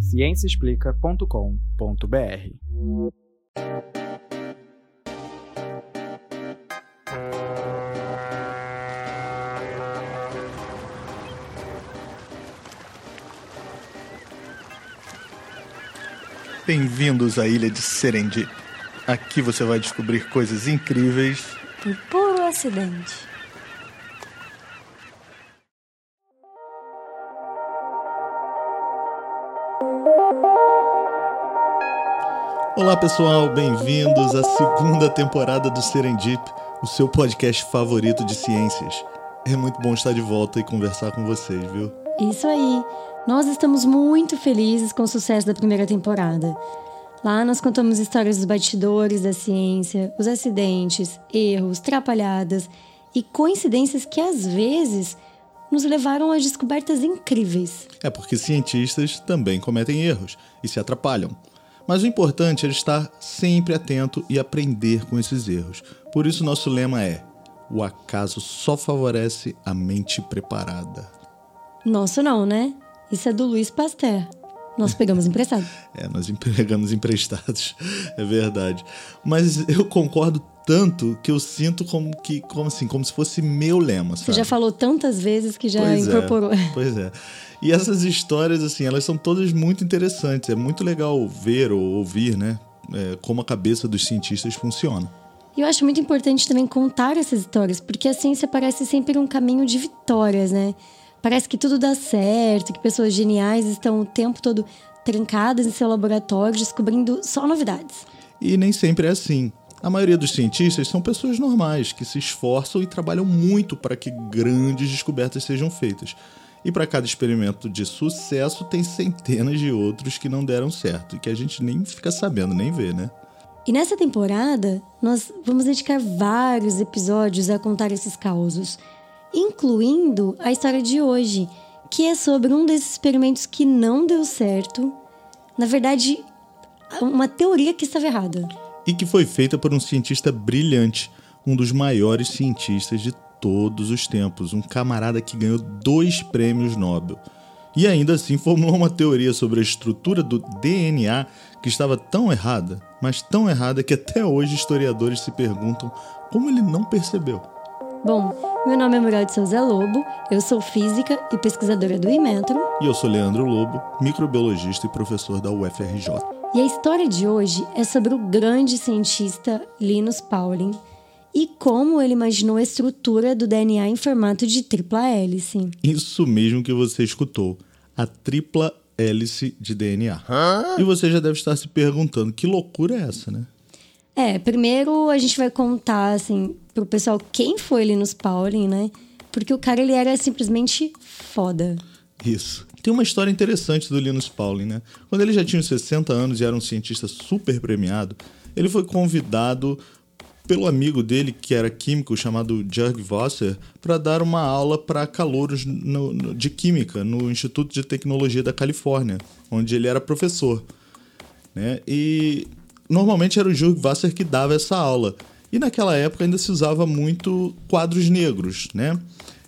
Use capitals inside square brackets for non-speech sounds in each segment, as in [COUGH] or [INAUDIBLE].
ciênciaexplica.com.br. Bem-vindos à ilha de Serendip. Aqui você vai descobrir coisas incríveis por puro acidente. Olá pessoal, bem-vindos à segunda temporada do Serendip, o seu podcast favorito de ciências. É muito bom estar de volta e conversar com vocês, viu? Isso aí. Nós estamos muito felizes com o sucesso da primeira temporada. Lá nós contamos histórias dos bastidores da ciência, os acidentes, erros, trapalhadas e coincidências que às vezes nos levaram a descobertas incríveis. É porque cientistas também cometem erros e se atrapalham. Mas o importante é estar sempre atento e aprender com esses erros. Por isso, nosso lema é: o acaso só favorece a mente preparada. Nosso não, né? Isso é do Luiz Pasteur. Nós pegamos [LAUGHS] emprestado. é, nós [LAUGHS] pegamos emprestados, é verdade. Mas eu concordo tanto que eu sinto como que, como assim, como se fosse meu lema. Sabe? Você já falou tantas vezes que já pois é, incorporou. É, [LAUGHS] pois é. E essas histórias, assim, elas são todas muito interessantes. É muito legal ver ou ouvir, né? É, como a cabeça dos cientistas funciona. E eu acho muito importante também contar essas histórias, porque a ciência parece sempre um caminho de vitórias, né? Parece que tudo dá certo, que pessoas geniais estão o tempo todo trancadas em seu laboratório descobrindo só novidades. E nem sempre é assim. A maioria dos cientistas são pessoas normais que se esforçam e trabalham muito para que grandes descobertas sejam feitas. E para cada experimento de sucesso, tem centenas de outros que não deram certo e que a gente nem fica sabendo, nem vê, né? E nessa temporada, nós vamos dedicar vários episódios a contar esses causos, incluindo a história de hoje, que é sobre um desses experimentos que não deu certo. Na verdade, uma teoria que estava errada. E que foi feita por um cientista brilhante, um dos maiores cientistas de todos os tempos, um camarada que ganhou dois prêmios Nobel. E ainda assim formulou uma teoria sobre a estrutura do DNA que estava tão errada, mas tão errada que até hoje historiadores se perguntam como ele não percebeu. Bom, meu nome é Muriel de Souza Lobo, eu sou física e pesquisadora do Imetro. E eu sou Leandro Lobo, microbiologista e professor da UFRJ. E a história de hoje é sobre o grande cientista Linus Pauling, e como ele imaginou a estrutura do DNA em formato de tripla hélice. Isso mesmo que você escutou, a tripla hélice de DNA. E você já deve estar se perguntando que loucura é essa, né? É, primeiro a gente vai contar assim pro pessoal quem foi Linus Pauling, né? Porque o cara ele era simplesmente foda. Isso. Tem uma história interessante do Linus Pauling, né? Quando ele já tinha 60 anos e era um cientista super premiado, ele foi convidado pelo amigo dele, que era químico, chamado Jörg Wasser, para dar uma aula para calouros no, no, de química no Instituto de Tecnologia da Califórnia, onde ele era professor. Né? E normalmente era o Jörg Wasser que dava essa aula. E naquela época ainda se usava muito quadros negros, né?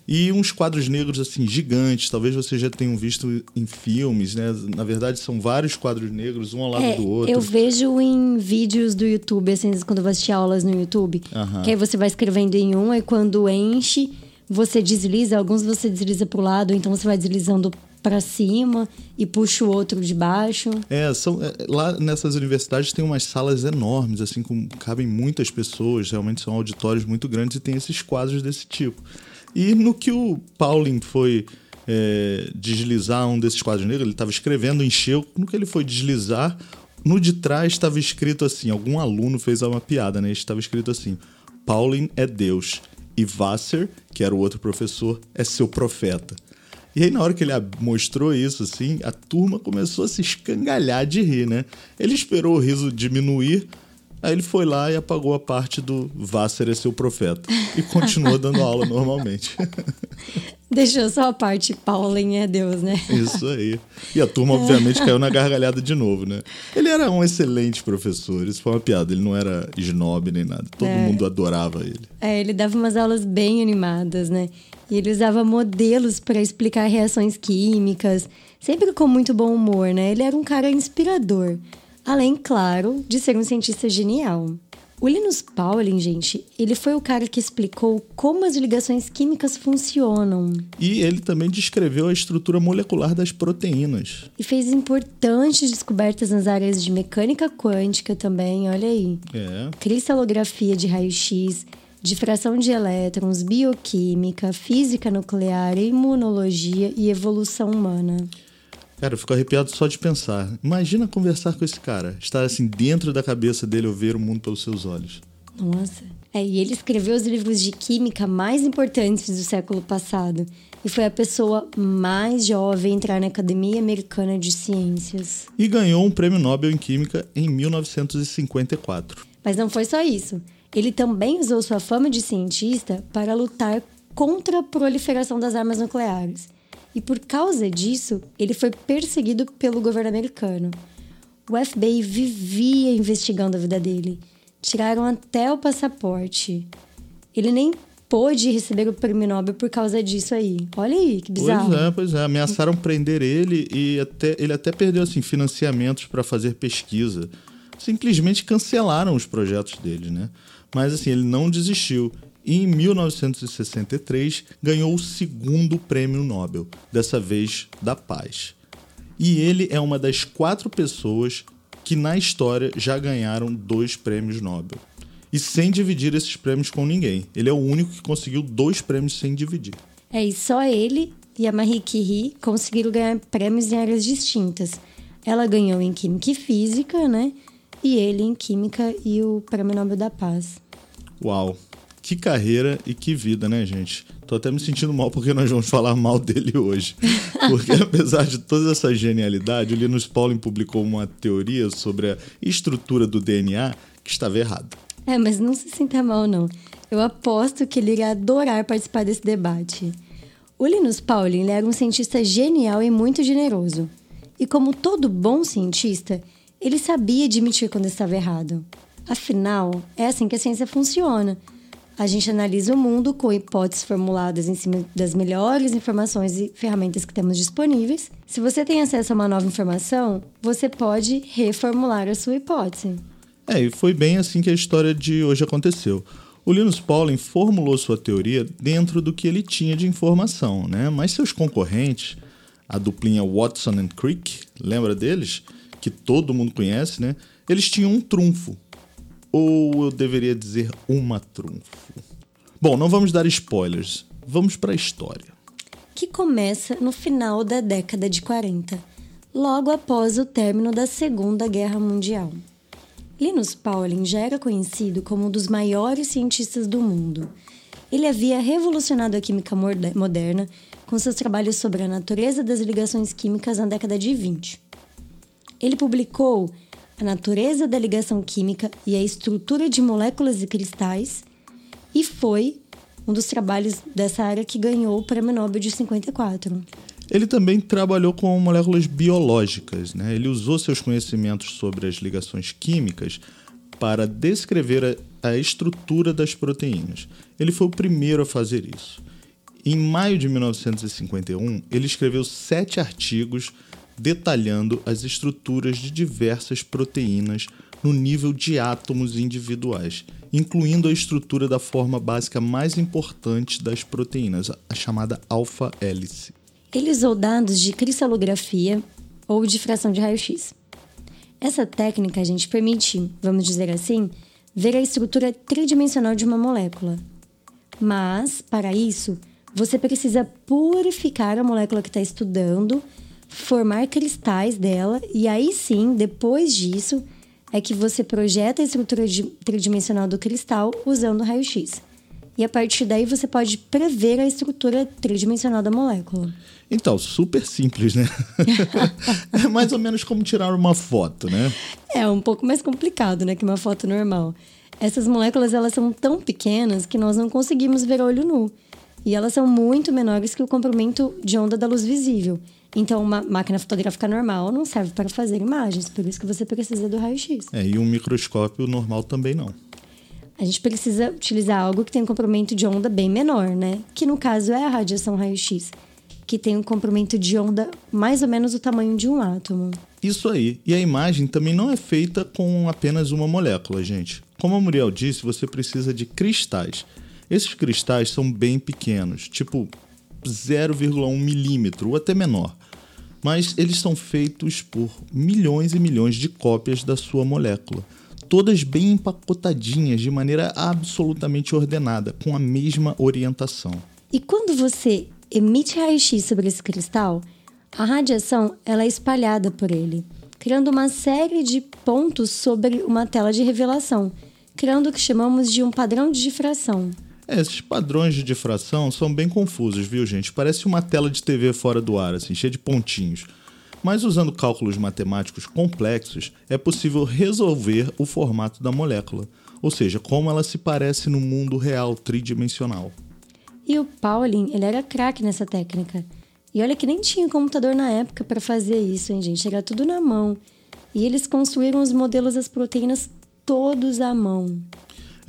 E uns quadros negros assim gigantes, talvez vocês já tenham visto em filmes, né? Na verdade são vários quadros negros, um ao lado é, do outro. Eu vejo em vídeos do YouTube, assim, quando eu vou assistir aulas no YouTube, que aí você vai escrevendo em um e quando enche, você desliza, alguns você desliza para o lado, então você vai deslizando para cima e puxa o outro de baixo. É, são, é, lá nessas universidades tem umas salas enormes, assim, com cabem muitas pessoas, realmente são auditórios muito grandes e tem esses quadros desse tipo. E no que o Pauling foi é, deslizar um desses quadros negros, ele estava escrevendo, encheu. No que ele foi deslizar, no de trás estava escrito assim: algum aluno fez uma piada, né? Estava escrito assim: Pauling é Deus e Wasser, que era o outro professor, é seu profeta. E aí, na hora que ele mostrou isso, assim, a turma começou a se escangalhar de rir, né? Ele esperou o riso diminuir, Aí ele foi lá e apagou a parte do Vasser é seu profeta. E continuou dando [LAUGHS] aula normalmente. [LAUGHS] Deixou só a parte Pauling é Deus, né? Isso aí. E a turma, obviamente, caiu na gargalhada de novo, né? Ele era um excelente professor, isso foi uma piada. Ele não era snob nem nada. Todo é. mundo adorava ele. É, ele dava umas aulas bem animadas, né? E ele usava modelos para explicar reações químicas. sempre com muito bom humor, né? Ele era um cara inspirador, além, claro, de ser um cientista genial. O Linus Pauling, gente, ele foi o cara que explicou como as ligações químicas funcionam. E ele também descreveu a estrutura molecular das proteínas. E fez importantes descobertas nas áreas de mecânica quântica também, olha aí. É. Cristalografia de raio-x, difração de elétrons, bioquímica, física nuclear, imunologia e evolução humana. Cara, eu fico arrepiado só de pensar. Imagina conversar com esse cara, estar assim dentro da cabeça dele ou ver o mundo pelos seus olhos. Nossa. É, e ele escreveu os livros de química mais importantes do século passado. E foi a pessoa mais jovem a entrar na Academia Americana de Ciências. E ganhou um prêmio Nobel em Química em 1954. Mas não foi só isso. Ele também usou sua fama de cientista para lutar contra a proliferação das armas nucleares. E por causa disso, ele foi perseguido pelo governo americano. O FBI vivia investigando a vida dele. Tiraram até o passaporte. Ele nem pôde receber o prêmio Nobel por causa disso aí. Olha aí, que bizarro. Pois é, pois é. Ameaçaram prender ele e até, ele até perdeu assim, financiamentos para fazer pesquisa. Simplesmente cancelaram os projetos dele, né? Mas assim, ele não desistiu e em 1963 ganhou o segundo prêmio Nobel, dessa vez da paz. E ele é uma das quatro pessoas que na história já ganharam dois prêmios Nobel. E sem dividir esses prêmios com ninguém. Ele é o único que conseguiu dois prêmios sem dividir. É, e só ele e a Marie Curie conseguiram ganhar prêmios em áreas distintas. Ela ganhou em Química e Física, né? E ele em Química e o Prêmio Nobel da Paz. Uau! Que carreira e que vida, né, gente? Tô até me sentindo mal porque nós vamos falar mal dele hoje. Porque [LAUGHS] apesar de toda essa genialidade, o Linus Pauling publicou uma teoria sobre a estrutura do DNA que estava errada. É, mas não se sinta mal, não. Eu aposto que ele iria adorar participar desse debate. O Linus Pauling era um cientista genial e muito generoso. E como todo bom cientista, ele sabia admitir quando estava errado. Afinal, é assim que a ciência funciona. A gente analisa o mundo com hipóteses formuladas em cima das melhores informações e ferramentas que temos disponíveis. Se você tem acesso a uma nova informação, você pode reformular a sua hipótese. É, e foi bem assim que a história de hoje aconteceu. O Linus Pauling formulou sua teoria dentro do que ele tinha de informação, né? Mas seus concorrentes, a duplinha Watson and Crick, lembra deles? Que todo mundo conhece, né? Eles tinham um trunfo, ou eu deveria dizer uma trunfo? Bom, não vamos dar spoilers. Vamos para a história. Que começa no final da década de 40, logo após o término da Segunda Guerra Mundial. Linus Pauling já era conhecido como um dos maiores cientistas do mundo. Ele havia revolucionado a química moderna com seus trabalhos sobre a natureza das ligações químicas na década de 20. Ele publicou a natureza da ligação química e a estrutura de moléculas e cristais, e foi um dos trabalhos dessa área que ganhou o Prêmio Nobel de 54. Ele também trabalhou com moléculas biológicas. Né? Ele usou seus conhecimentos sobre as ligações químicas para descrever a, a estrutura das proteínas. Ele foi o primeiro a fazer isso. Em maio de 1951, ele escreveu sete artigos detalhando as estruturas de diversas proteínas no nível de átomos individuais, incluindo a estrutura da forma básica mais importante das proteínas, a chamada alfa-hélice. Ele usou dados de cristalografia ou de fração de raio-x. Essa técnica a gente permite, vamos dizer assim, ver a estrutura tridimensional de uma molécula. Mas, para isso, você precisa purificar a molécula que está estudando formar cristais dela e aí sim, depois disso, é que você projeta a estrutura tridimensional do cristal usando raio-x. E a partir daí você pode prever a estrutura tridimensional da molécula. Então, super simples, né? [LAUGHS] é mais ou menos como tirar uma foto, né? É um pouco mais complicado, né, que uma foto normal. Essas moléculas elas são tão pequenas que nós não conseguimos ver olho nu. E elas são muito menores que o comprimento de onda da luz visível. Então, uma máquina fotográfica normal não serve para fazer imagens, por isso que você precisa do raio-x. É, e um microscópio normal também não. A gente precisa utilizar algo que tem um comprimento de onda bem menor, né? Que no caso é a radiação raio-x, que tem um comprimento de onda mais ou menos o tamanho de um átomo. Isso aí. E a imagem também não é feita com apenas uma molécula, gente. Como a Muriel disse, você precisa de cristais. Esses cristais são bem pequenos, tipo 0,1 milímetro ou até menor. Mas eles são feitos por milhões e milhões de cópias da sua molécula, todas bem empacotadinhas de maneira absolutamente ordenada, com a mesma orientação. E quando você emite raio-x sobre esse cristal, a radiação ela é espalhada por ele, criando uma série de pontos sobre uma tela de revelação, criando o que chamamos de um padrão de difração. É, esses padrões de difração são bem confusos, viu, gente? Parece uma tela de TV fora do ar, assim, cheia de pontinhos. Mas usando cálculos matemáticos complexos, é possível resolver o formato da molécula, ou seja, como ela se parece no mundo real tridimensional. E o Pauling, ele era craque nessa técnica. E olha que nem tinha computador na época para fazer isso, hein, gente? Era tudo na mão. E eles construíram os modelos das proteínas todos à mão.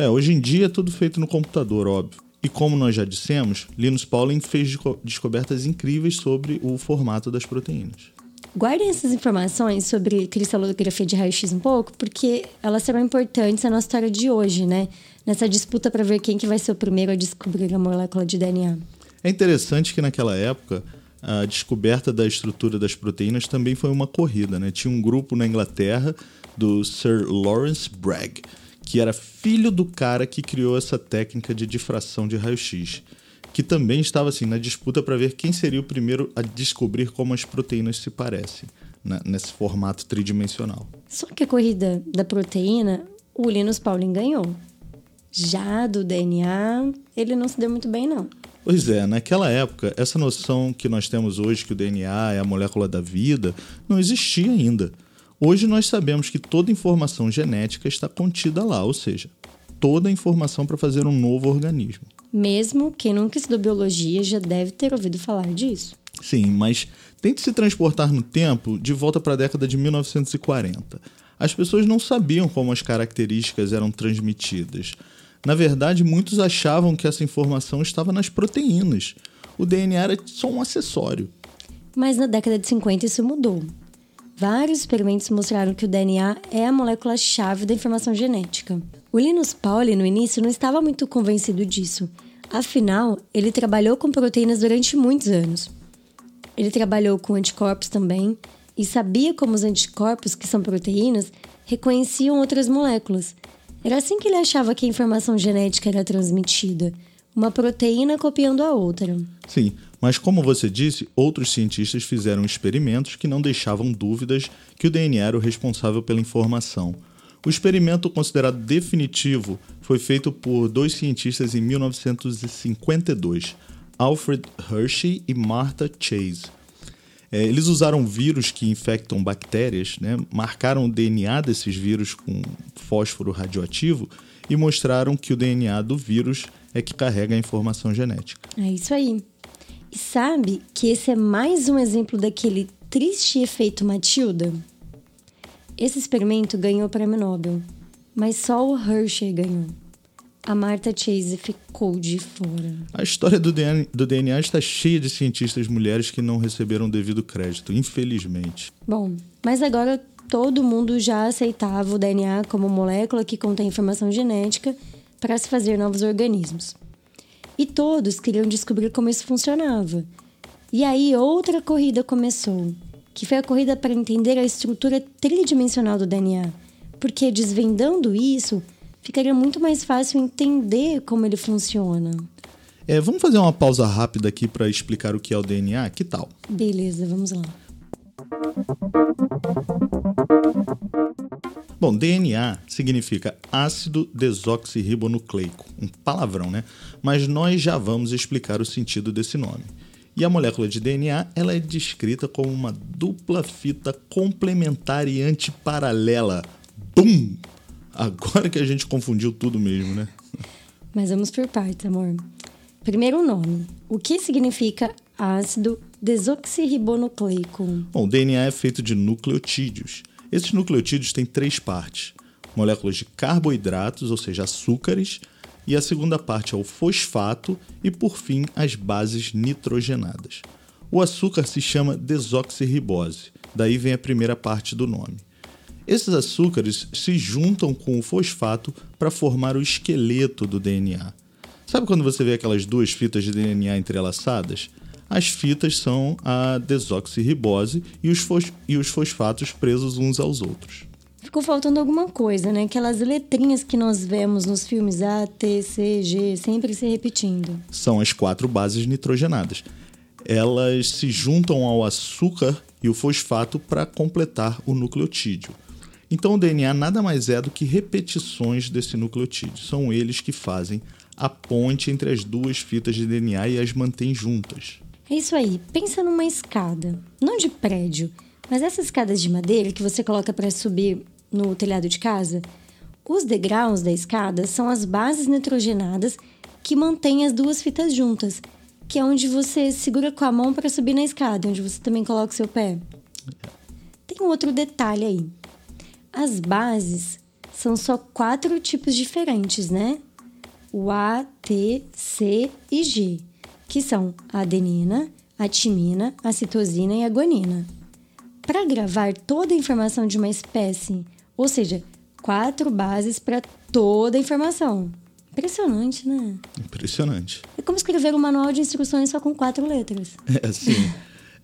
É, hoje em dia é tudo feito no computador, óbvio. E como nós já dissemos, Linus Pauling fez descobertas incríveis sobre o formato das proteínas. Guardem essas informações sobre cristalografia de raio-x um pouco, porque elas serão importantes na nossa história de hoje, né? Nessa disputa para ver quem que vai ser o primeiro a descobrir a molécula de DNA. É interessante que naquela época a descoberta da estrutura das proteínas também foi uma corrida, né? Tinha um grupo na Inglaterra do Sir Lawrence Bragg, que era filho do cara que criou essa técnica de difração de raio-x, que também estava assim na disputa para ver quem seria o primeiro a descobrir como as proteínas se parecem né, nesse formato tridimensional. Só que a corrida da proteína, o Linus Pauling ganhou. Já do DNA, ele não se deu muito bem não. Pois é, naquela época, essa noção que nós temos hoje que o DNA é a molécula da vida não existia ainda. Hoje nós sabemos que toda informação genética está contida lá, ou seja, toda a informação para fazer um novo organismo. Mesmo quem nunca estudou biologia já deve ter ouvido falar disso. Sim, mas tente se transportar no tempo de volta para a década de 1940. As pessoas não sabiam como as características eram transmitidas. Na verdade, muitos achavam que essa informação estava nas proteínas. O DNA era só um acessório. Mas na década de 50 isso mudou. Vários experimentos mostraram que o DNA é a molécula-chave da informação genética. O Linus Pauling, no início, não estava muito convencido disso. Afinal, ele trabalhou com proteínas durante muitos anos. Ele trabalhou com anticorpos também e sabia como os anticorpos, que são proteínas, reconheciam outras moléculas. Era assim que ele achava que a informação genética era transmitida uma proteína copiando a outra. Sim, mas como você disse, outros cientistas fizeram experimentos que não deixavam dúvidas que o DNA era o responsável pela informação. O experimento considerado definitivo foi feito por dois cientistas em 1952, Alfred Hershey e Martha Chase. É, eles usaram vírus que infectam bactérias, né, marcaram o DNA desses vírus com fósforo radioativo e mostraram que o DNA do vírus é que carrega a informação genética. É isso aí. E sabe que esse é mais um exemplo daquele triste efeito Matilda? Esse experimento ganhou o prêmio Nobel, mas só o Hershey ganhou. A Martha Chase ficou de fora. A história do DNA, do DNA está cheia de cientistas mulheres que não receberam o devido crédito, infelizmente. Bom, mas agora todo mundo já aceitava o DNA como molécula que contém informação genética para se fazer novos organismos. E todos queriam descobrir como isso funcionava. E aí outra corrida começou, que foi a corrida para entender a estrutura tridimensional do DNA, porque desvendando isso, ficaria muito mais fácil entender como ele funciona. É, vamos fazer uma pausa rápida aqui para explicar o que é o DNA? Que tal? Beleza, vamos lá. Bom, DNA significa ácido desoxirribonucleico, um palavrão, né? Mas nós já vamos explicar o sentido desse nome. E a molécula de DNA ela é descrita como uma dupla fita complementar e antiparalela. Bum! Agora que a gente confundiu tudo mesmo, né? Mas vamos por partes, amor. Primeiro o nome. O que significa ácido desoxirribonucleico? Bom, o DNA é feito de nucleotídeos. Esses nucleotídeos têm três partes: moléculas de carboidratos, ou seja, açúcares, e a segunda parte é o fosfato e, por fim, as bases nitrogenadas. O açúcar se chama desoxirribose, daí vem a primeira parte do nome. Esses açúcares se juntam com o fosfato para formar o esqueleto do DNA. Sabe quando você vê aquelas duas fitas de DNA entrelaçadas? As fitas são a desoxirribose e os, fos e os fosfatos presos uns aos outros. Ficou faltando alguma coisa, né? Aquelas letrinhas que nós vemos nos filmes A, T, C, G, sempre se repetindo. São as quatro bases nitrogenadas. Elas se juntam ao açúcar e o fosfato para completar o nucleotídeo. Então o DNA nada mais é do que repetições desse nucleotídeo. São eles que fazem a ponte entre as duas fitas de DNA e as mantém juntas. É isso aí. Pensa numa escada, não de prédio, mas essas escadas de madeira que você coloca para subir no telhado de casa. Os degraus da escada são as bases nitrogenadas que mantêm as duas fitas juntas, que é onde você segura com a mão para subir na escada, onde você também coloca o seu pé. Tem um outro detalhe aí. As bases são só quatro tipos diferentes, né? o A, T, C e G, que são a adenina, a timina, a citosina e a guanina. Para gravar toda a informação de uma espécie, ou seja, quatro bases para toda a informação. Impressionante, né? Impressionante. É como escrever um manual de instruções só com quatro letras. É assim.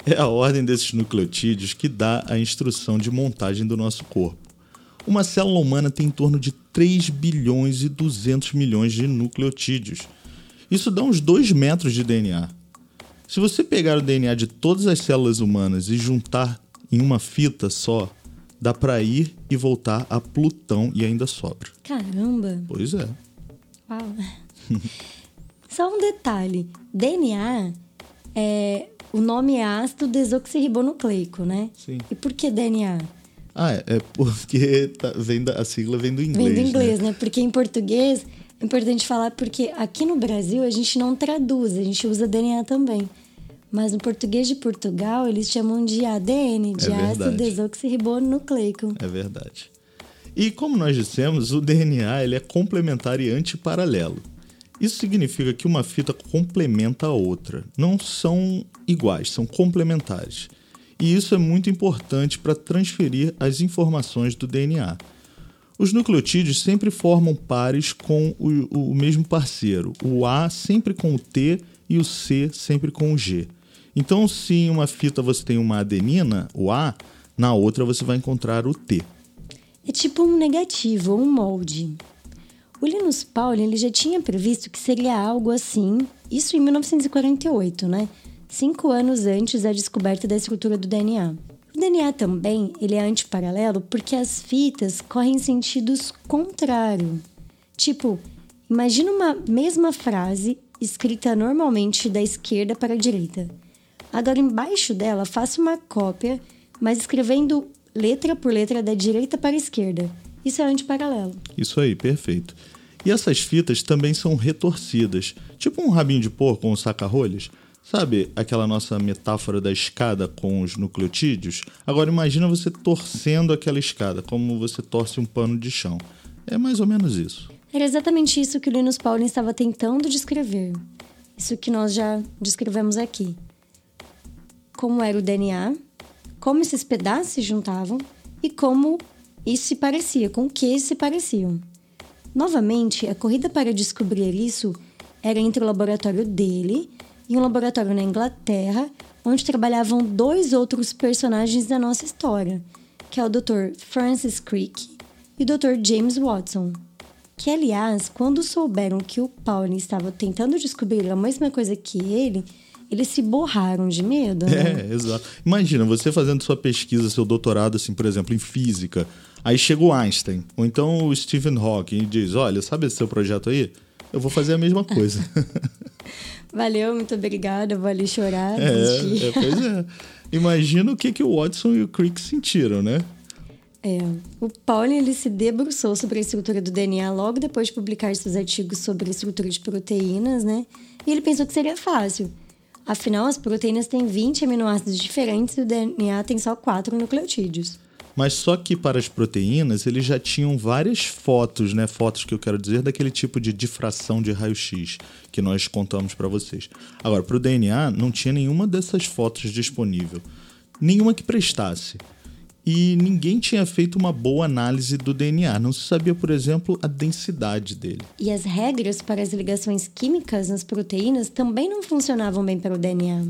é a ordem desses nucleotídeos que dá a instrução de montagem do nosso corpo. Uma célula humana tem em torno de 3 bilhões e 200 milhões de nucleotídeos. Isso dá uns 2 metros de DNA. Se você pegar o DNA de todas as células humanas e juntar em uma fita só, dá para ir e voltar a Plutão e ainda sobra. Caramba! Pois é. Uau! [LAUGHS] Só um detalhe: DNA é. O nome é ácido desoxirribonucleico, né? Sim. E por que DNA? Ah, é, é porque tá, vem da, a sigla vem do inglês. Vem do inglês, né? né? Porque em português importante falar porque aqui no Brasil a gente não traduz, a gente usa DNA também. Mas no português de Portugal eles chamam de ADN, de é ácido desoxirribonucleico. É verdade. E como nós dissemos, o DNA ele é complementar e antiparalelo. Isso significa que uma fita complementa a outra. Não são iguais, são complementares e isso é muito importante para transferir as informações do DNA. Os nucleotídeos sempre formam pares com o, o, mesmo parceiro, o A sempre com o T e o C sempre com o G. Então, se em uma fita você tem uma adenina, o A, na outra você vai encontrar o T. É tipo um negativo, um molde. O Linus Pauling ele já tinha previsto que seria algo assim, isso em 1948, né? cinco anos antes da descoberta da estrutura do DNA. O DNA também ele é antiparalelo porque as fitas correm em sentidos contrários. Tipo, imagina uma mesma frase escrita normalmente da esquerda para a direita. Agora, embaixo dela, faça uma cópia, mas escrevendo letra por letra da direita para a esquerda. Isso é antiparalelo. Isso aí, perfeito. E essas fitas também são retorcidas, tipo um rabinho de porco ou um saca-rolhas. Sabe aquela nossa metáfora da escada com os nucleotídeos? Agora imagina você torcendo aquela escada, como você torce um pano de chão. É mais ou menos isso. Era exatamente isso que o Linus Pauling estava tentando descrever. Isso que nós já descrevemos aqui. Como era o DNA, como esses pedaços se juntavam e como isso se parecia, com o que se pareciam. Novamente, a corrida para descobrir isso era entre o laboratório dele em um laboratório na Inglaterra, onde trabalhavam dois outros personagens da nossa história, que é o Dr. Francis Crick e o Dr. James Watson. Que, aliás, quando souberam que o Pauling estava tentando descobrir a mesma coisa que ele, eles se borraram de medo. Né? É, exato. Imagina, você fazendo sua pesquisa, seu doutorado, assim, por exemplo, em física. Aí chega o Einstein, ou então o Stephen Hawking e diz: Olha, sabe esse seu projeto aí? Eu vou fazer a mesma coisa. [LAUGHS] Valeu, muito obrigada. Vou ali chorar. É, é, pois é. Imagina o que, que o Watson e o Crick sentiram, né? É, o Pauling ele se debruçou sobre a estrutura do DNA logo depois de publicar seus artigos sobre a estrutura de proteínas, né? E ele pensou que seria fácil. Afinal, as proteínas têm 20 aminoácidos diferentes e o DNA tem só 4 nucleotídeos. Mas só que para as proteínas, eles já tinham várias fotos, né? Fotos que eu quero dizer daquele tipo de difração de raio-x que nós contamos para vocês. Agora, para o DNA, não tinha nenhuma dessas fotos disponível. Nenhuma que prestasse. E ninguém tinha feito uma boa análise do DNA. Não se sabia, por exemplo, a densidade dele. E as regras para as ligações químicas nas proteínas também não funcionavam bem para o DNA.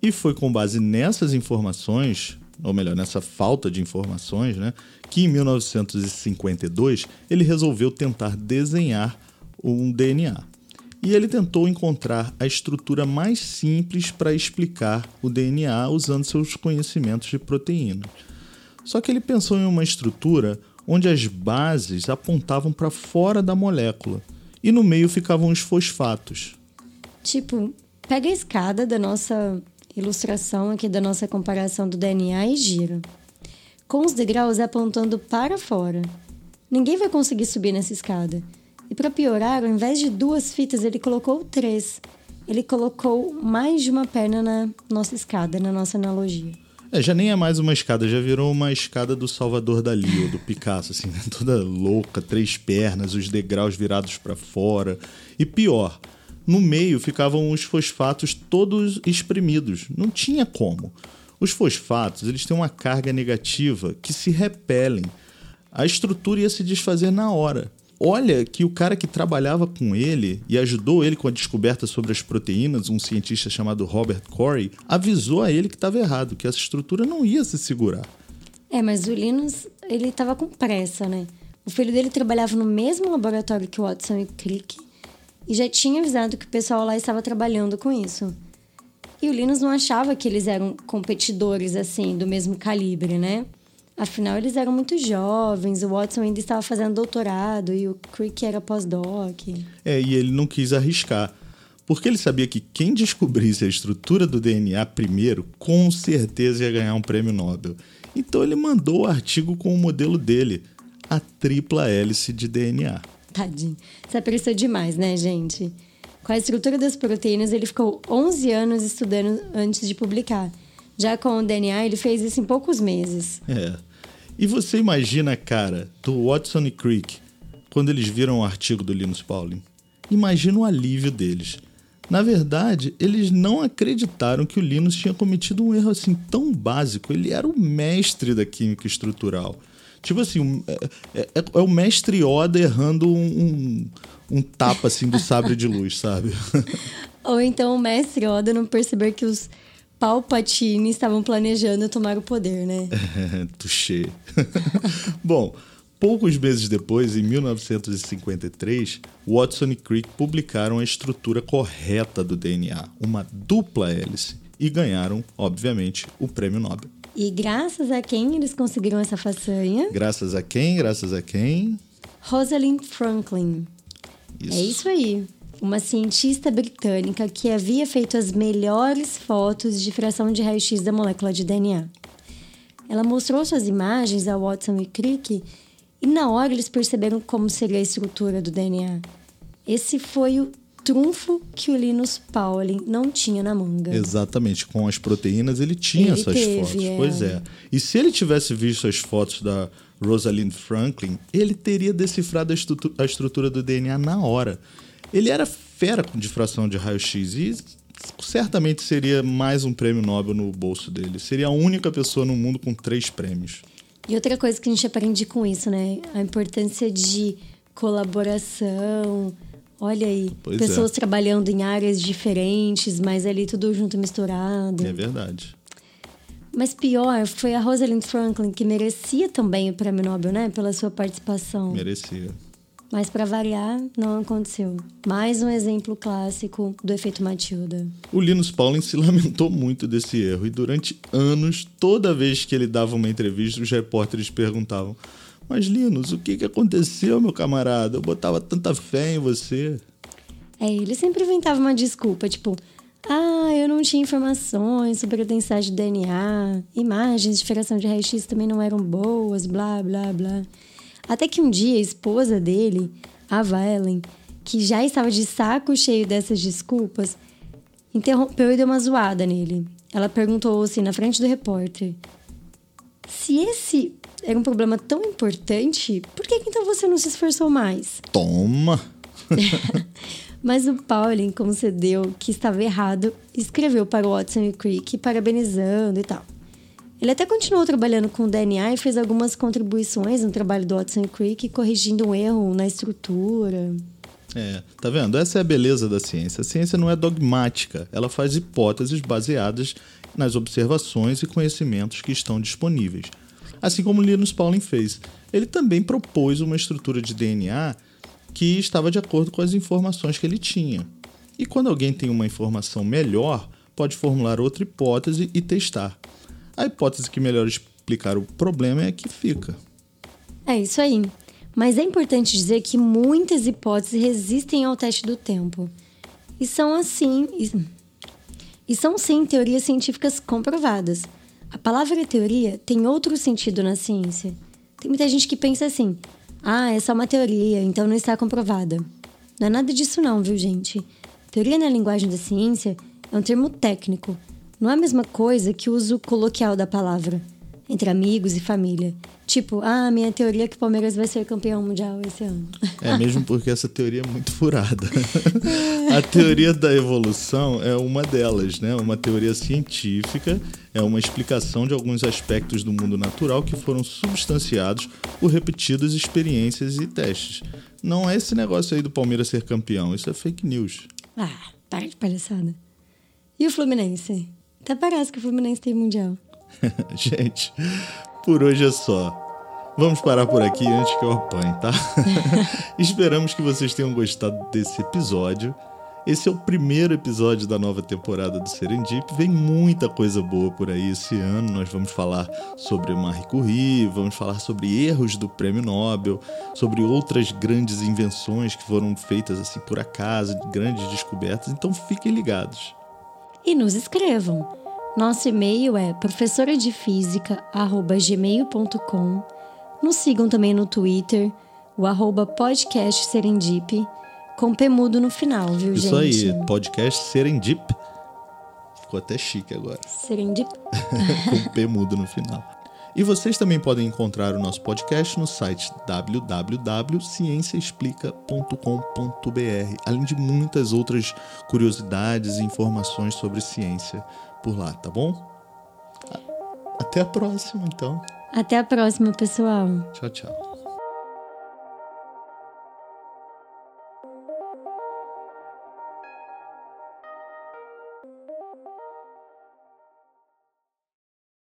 E foi com base nessas informações ou melhor, nessa falta de informações, né, que em 1952 ele resolveu tentar desenhar um DNA. E ele tentou encontrar a estrutura mais simples para explicar o DNA usando seus conhecimentos de proteína. Só que ele pensou em uma estrutura onde as bases apontavam para fora da molécula e no meio ficavam os fosfatos. Tipo, pega a escada da nossa ilustração aqui da nossa comparação do DNA e gira. Com os degraus apontando para fora. Ninguém vai conseguir subir nessa escada. E para piorar, ao invés de duas fitas, ele colocou três. Ele colocou mais de uma perna na nossa escada, na nossa analogia. É, já nem é mais uma escada, já virou uma escada do Salvador Dali, ou do Picasso, assim, né? toda louca, três pernas, os degraus virados para fora. E pior, no meio ficavam os fosfatos todos espremidos. Não tinha como. Os fosfatos eles têm uma carga negativa que se repelem. A estrutura ia se desfazer na hora. Olha que o cara que trabalhava com ele e ajudou ele com a descoberta sobre as proteínas, um cientista chamado Robert Corey, avisou a ele que estava errado, que essa estrutura não ia se segurar. É, mas o Linus, ele estava com pressa, né? O filho dele trabalhava no mesmo laboratório que o Watson e Crick e já tinha avisado que o pessoal lá estava trabalhando com isso. E o Linus não achava que eles eram competidores assim, do mesmo calibre, né? Afinal, eles eram muito jovens, o Watson ainda estava fazendo doutorado e o Crick era pós-doc. É, e ele não quis arriscar. Porque ele sabia que quem descobrisse a estrutura do DNA primeiro, com certeza ia ganhar um prêmio Nobel. Então ele mandou o artigo com o modelo dele, a tripla hélice de DNA. [LAUGHS] Tadinho. Isso apressou demais, né, gente? Com a estrutura das proteínas, ele ficou 11 anos estudando antes de publicar. Já com o DNA, ele fez isso em poucos meses. É. E você imagina a cara do Watson e Crick quando eles viram o artigo do Linus Pauling? Imagina o alívio deles. Na verdade, eles não acreditaram que o Linus tinha cometido um erro assim tão básico. Ele era o mestre da química estrutural. Tipo assim, um, é, é, é, o mestre Yoda errando um, um, um, tapa assim do sabre de luz, sabe? [LAUGHS] Ou então o mestre Yoda não perceber que os Palpatine estavam planejando tomar o poder, né? [LAUGHS] Tuxê. [LAUGHS] Bom, poucos meses depois, em 1953, Watson e Crick publicaram a estrutura correta do DNA, uma dupla hélice, e ganharam, obviamente, o prêmio Nobel. E graças a quem eles conseguiram essa façanha? Graças a quem? Graças a quem? Rosalind Franklin. Isso. É isso aí. Uma cientista britânica que havia feito as melhores fotos de fração de raio-x da molécula de DNA. Ela mostrou suas imagens a Watson e Crick e na hora eles perceberam como seria a estrutura do DNA. Esse foi o trunfo que o Linus Pauling não tinha na manga. Exatamente, com as proteínas ele tinha ele essas teve, fotos. É. Pois é. E se ele tivesse visto as fotos da Rosalind Franklin, ele teria decifrado a, estrutura, a estrutura do DNA na hora. Ele era fera com difração de raio-x e certamente seria mais um prêmio Nobel no bolso dele. Seria a única pessoa no mundo com três prêmios. E outra coisa que a gente aprende com isso, né? A importância de colaboração, Olha aí, pois pessoas é. trabalhando em áreas diferentes, mas ali tudo junto misturado. É verdade. Mas pior foi a Rosalind Franklin, que merecia também o prêmio Nobel, né? Pela sua participação. Merecia. Mas para variar, não aconteceu. Mais um exemplo clássico do efeito Matilda. O Linus Pauling se [LAUGHS] lamentou muito desse erro e durante anos, toda vez que ele dava uma entrevista, os repórteres perguntavam: mas, Linus, o que, que aconteceu, meu camarada? Eu botava tanta fé em você. É, ele sempre inventava uma desculpa, tipo, ah, eu não tinha informações sobre a densidade de DNA, imagens de feração de raio-x também não eram boas, blá, blá, blá. Até que um dia a esposa dele, a Valen, que já estava de saco cheio dessas desculpas, interrompeu e deu uma zoada nele. Ela perguntou assim na frente do repórter: Se esse era um problema tão importante, por que então você não se esforçou mais? Toma! [LAUGHS] Mas o Pauling concedeu que estava errado escreveu para o Watson e Crick parabenizando e tal. Ele até continuou trabalhando com o DNA e fez algumas contribuições no trabalho do Watson e Crick, corrigindo um erro na estrutura. É, tá vendo? Essa é a beleza da ciência. A ciência não é dogmática, ela faz hipóteses baseadas nas observações e conhecimentos que estão disponíveis. Assim como Linus Pauling fez. Ele também propôs uma estrutura de DNA que estava de acordo com as informações que ele tinha. E quando alguém tem uma informação melhor, pode formular outra hipótese e testar. A hipótese que melhor explicar o problema é a que fica. É isso aí. Mas é importante dizer que muitas hipóteses resistem ao teste do tempo. E são assim. São sim teorias científicas comprovadas. A palavra teoria tem outro sentido na ciência. Tem muita gente que pensa assim: ah, é só uma teoria, então não está comprovada. Não é nada disso, não, viu, gente? Teoria na linguagem da ciência é um termo técnico. Não é a mesma coisa que o uso coloquial da palavra entre amigos e família. Tipo, ah, minha teoria é que o Palmeiras vai ser campeão mundial esse ano. É mesmo porque essa teoria é muito furada. a teoria da evolução é uma delas, né? Uma teoria científica, é uma explicação de alguns aspectos do mundo natural que foram substanciados por repetidas experiências e testes. Não é esse negócio aí do Palmeiras ser campeão, isso é fake news. Ah, para de palhaçada. E o Fluminense? Até parece que o Fluminense tem mundial. [LAUGHS] Gente, por hoje é só. Vamos parar por aqui antes que eu apanhe, tá? [LAUGHS] Esperamos que vocês tenham gostado desse episódio. Esse é o primeiro episódio da nova temporada do Serendip. Vem muita coisa boa por aí esse ano. Nós vamos falar sobre Marie Curie, vamos falar sobre erros do Prêmio Nobel, sobre outras grandes invenções que foram feitas assim por acaso, grandes descobertas. Então fiquem ligados. E nos escrevam. Nosso e-mail é professoradefísica.gmail.com. Nos sigam também no Twitter, o arroba podcast Serendip, com P mudo no final, viu, Isso gente? Isso aí, podcast Serendip. Ficou até chique agora. Serendip. [LAUGHS] com P mudo no final. E vocês também podem encontrar o nosso podcast no site www.cienciaexplica.com.br, além de muitas outras curiosidades e informações sobre ciência por lá, tá bom? Até a próxima, então. Até a próxima, pessoal. Tchau, tchau.